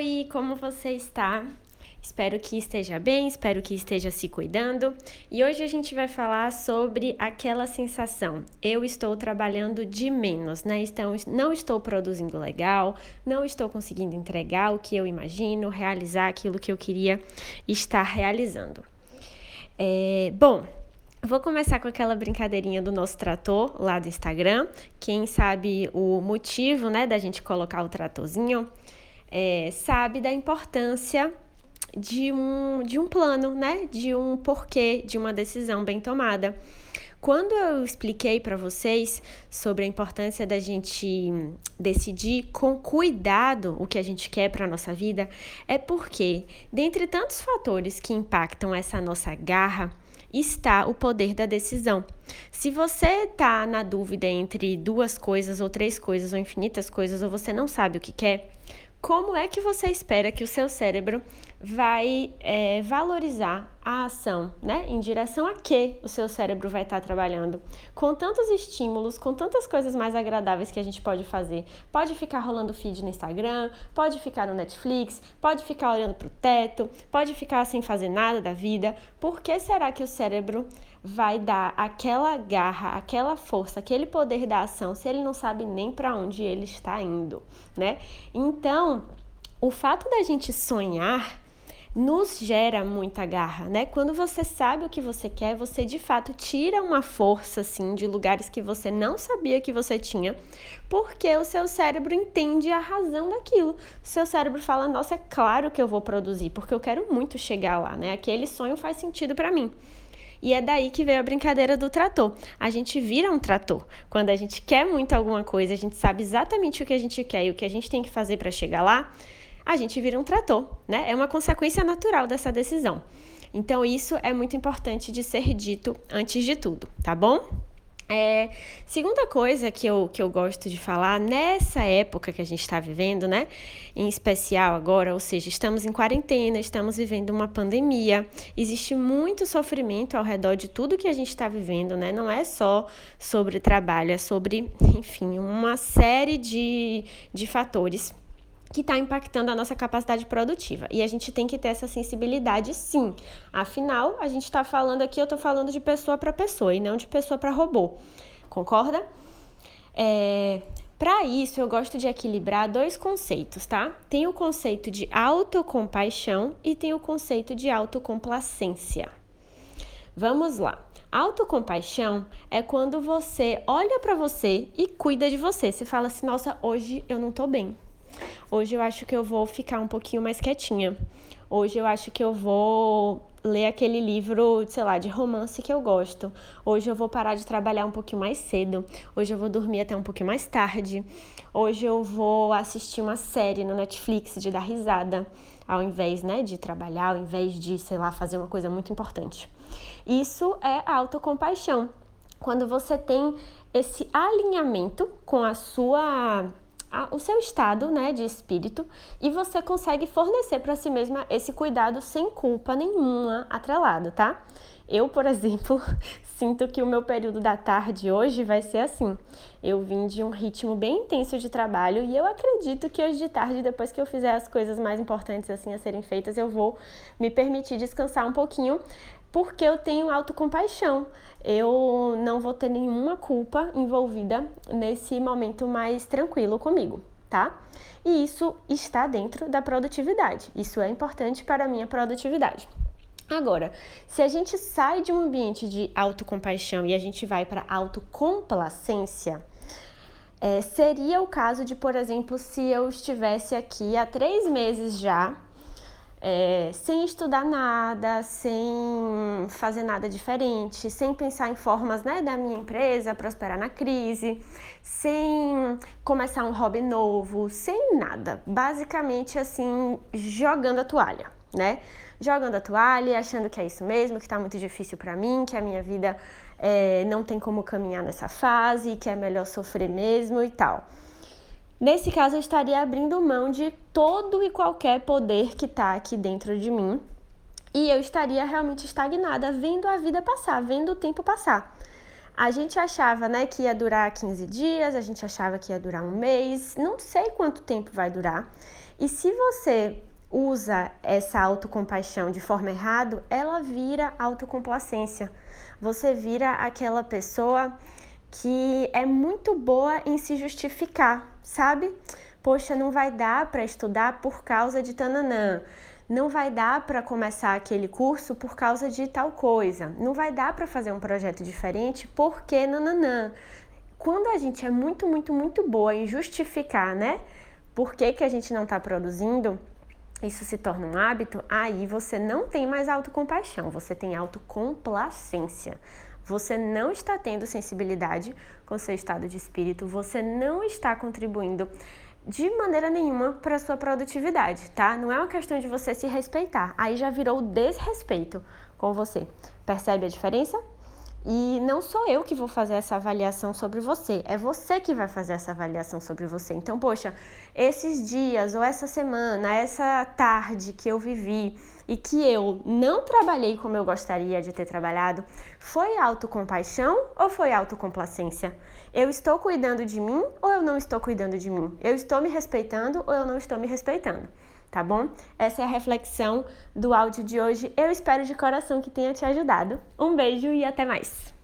Oi, como você está? Espero que esteja bem, espero que esteja se cuidando. E hoje a gente vai falar sobre aquela sensação: eu estou trabalhando de menos, né? Então, não estou produzindo legal, não estou conseguindo entregar o que eu imagino, realizar aquilo que eu queria estar realizando. É, bom, Vou começar com aquela brincadeirinha do nosso trator lá do Instagram. Quem sabe o motivo, né, da gente colocar o tratorzinho é, sabe da importância de um, de um plano, né? De um porquê, de uma decisão bem tomada. Quando eu expliquei para vocês sobre a importância da gente decidir com cuidado o que a gente quer para a nossa vida, é porque, dentre tantos fatores que impactam essa nossa garra, está o poder da decisão. Se você está na dúvida entre duas coisas, ou três coisas, ou infinitas coisas, ou você não sabe o que quer, como é que você espera que o seu cérebro vai é, valorizar a ação, né? Em direção a que o seu cérebro vai estar trabalhando? Com tantos estímulos, com tantas coisas mais agradáveis que a gente pode fazer. Pode ficar rolando feed no Instagram, pode ficar no Netflix, pode ficar olhando para o teto, pode ficar sem fazer nada da vida. Por que será que o cérebro vai dar aquela garra, aquela força, aquele poder da ação se ele não sabe nem para onde ele está indo, né? Então, o fato da gente sonhar nos gera muita garra, né? Quando você sabe o que você quer, você de fato tira uma força assim de lugares que você não sabia que você tinha, porque o seu cérebro entende a razão daquilo. O seu cérebro fala: "Nossa, é claro que eu vou produzir, porque eu quero muito chegar lá, né? Aquele sonho faz sentido para mim". E é daí que veio a brincadeira do trator. A gente vira um trator. Quando a gente quer muito alguma coisa, a gente sabe exatamente o que a gente quer e o que a gente tem que fazer para chegar lá, a gente vira um trator, né? É uma consequência natural dessa decisão. Então, isso é muito importante de ser dito antes de tudo, tá bom? É, segunda coisa que eu, que eu gosto de falar, nessa época que a gente está vivendo, né? Em especial agora, ou seja, estamos em quarentena, estamos vivendo uma pandemia, existe muito sofrimento ao redor de tudo que a gente está vivendo, né? Não é só sobre trabalho, é sobre, enfim, uma série de, de fatores que está impactando a nossa capacidade produtiva. E a gente tem que ter essa sensibilidade, sim. Afinal, a gente está falando aqui, eu estou falando de pessoa para pessoa e não de pessoa para robô. Concorda? É, para isso, eu gosto de equilibrar dois conceitos, tá? Tem o conceito de autocompaixão e tem o conceito de autocomplacência. Vamos lá. Autocompaixão é quando você olha para você e cuida de você. Você fala assim: "Nossa, hoje eu não tô bem. Hoje eu acho que eu vou ficar um pouquinho mais quietinha. Hoje eu acho que eu vou ler aquele livro, sei lá, de romance que eu gosto. Hoje eu vou parar de trabalhar um pouquinho mais cedo. Hoje eu vou dormir até um pouquinho mais tarde. Hoje eu vou assistir uma série no Netflix de dar risada, ao invés, né, de trabalhar, ao invés de, sei lá, fazer uma coisa muito importante. Isso é autocompaixão. Quando você tem esse alinhamento com a sua a, o seu estado né, de espírito e você consegue fornecer para si mesma esse cuidado sem culpa nenhuma atrelado, tá? Eu, por exemplo, sinto que o meu período da tarde hoje vai ser assim. Eu vim de um ritmo bem intenso de trabalho e eu acredito que hoje de tarde, depois que eu fizer as coisas mais importantes assim a serem feitas, eu vou me permitir descansar um pouquinho porque eu tenho autocompaixão. Eu não vou ter nenhuma culpa envolvida nesse momento mais tranquilo comigo, tá? E isso está dentro da produtividade. Isso é importante para a minha produtividade. Agora, se a gente sai de um ambiente de autocompaixão e a gente vai para autocomplacência, é, seria o caso de, por exemplo, se eu estivesse aqui há três meses já é, sem estudar nada, sem fazer nada diferente, sem pensar em formas né, da minha empresa prosperar na crise, sem começar um hobby novo, sem nada. Basicamente, assim, jogando a toalha, né? Jogando a toalha, achando que é isso mesmo, que está muito difícil para mim, que a minha vida é, não tem como caminhar nessa fase, que é melhor sofrer mesmo e tal. Nesse caso, eu estaria abrindo mão de todo e qualquer poder que está aqui dentro de mim e eu estaria realmente estagnada, vendo a vida passar, vendo o tempo passar. A gente achava, né, que ia durar 15 dias, a gente achava que ia durar um mês, não sei quanto tempo vai durar. E se você usa essa autocompaixão de forma errada, ela vira autocomplacência. Você vira aquela pessoa que é muito boa em se justificar, sabe? Poxa, não vai dar para estudar por causa de tananã. Não vai dar para começar aquele curso por causa de tal coisa. Não vai dar para fazer um projeto diferente porque nananã. Quando a gente é muito, muito, muito boa em justificar, né? Por que, que a gente não está produzindo, isso se torna um hábito, aí você não tem mais autocompaixão, você tem autocomplacência. Você não está tendo sensibilidade com seu estado de espírito, você não está contribuindo de maneira nenhuma para sua produtividade, tá? Não é uma questão de você se respeitar, aí já virou desrespeito com você. Percebe a diferença? E não sou eu que vou fazer essa avaliação sobre você, é você que vai fazer essa avaliação sobre você. Então, poxa, esses dias ou essa semana, essa tarde que eu vivi e que eu não trabalhei como eu gostaria de ter trabalhado, foi autocompaixão ou foi autocomplacência? Eu estou cuidando de mim ou eu não estou cuidando de mim? Eu estou me respeitando ou eu não estou me respeitando? Tá bom? Essa é a reflexão do áudio de hoje. Eu espero de coração que tenha te ajudado. Um beijo e até mais!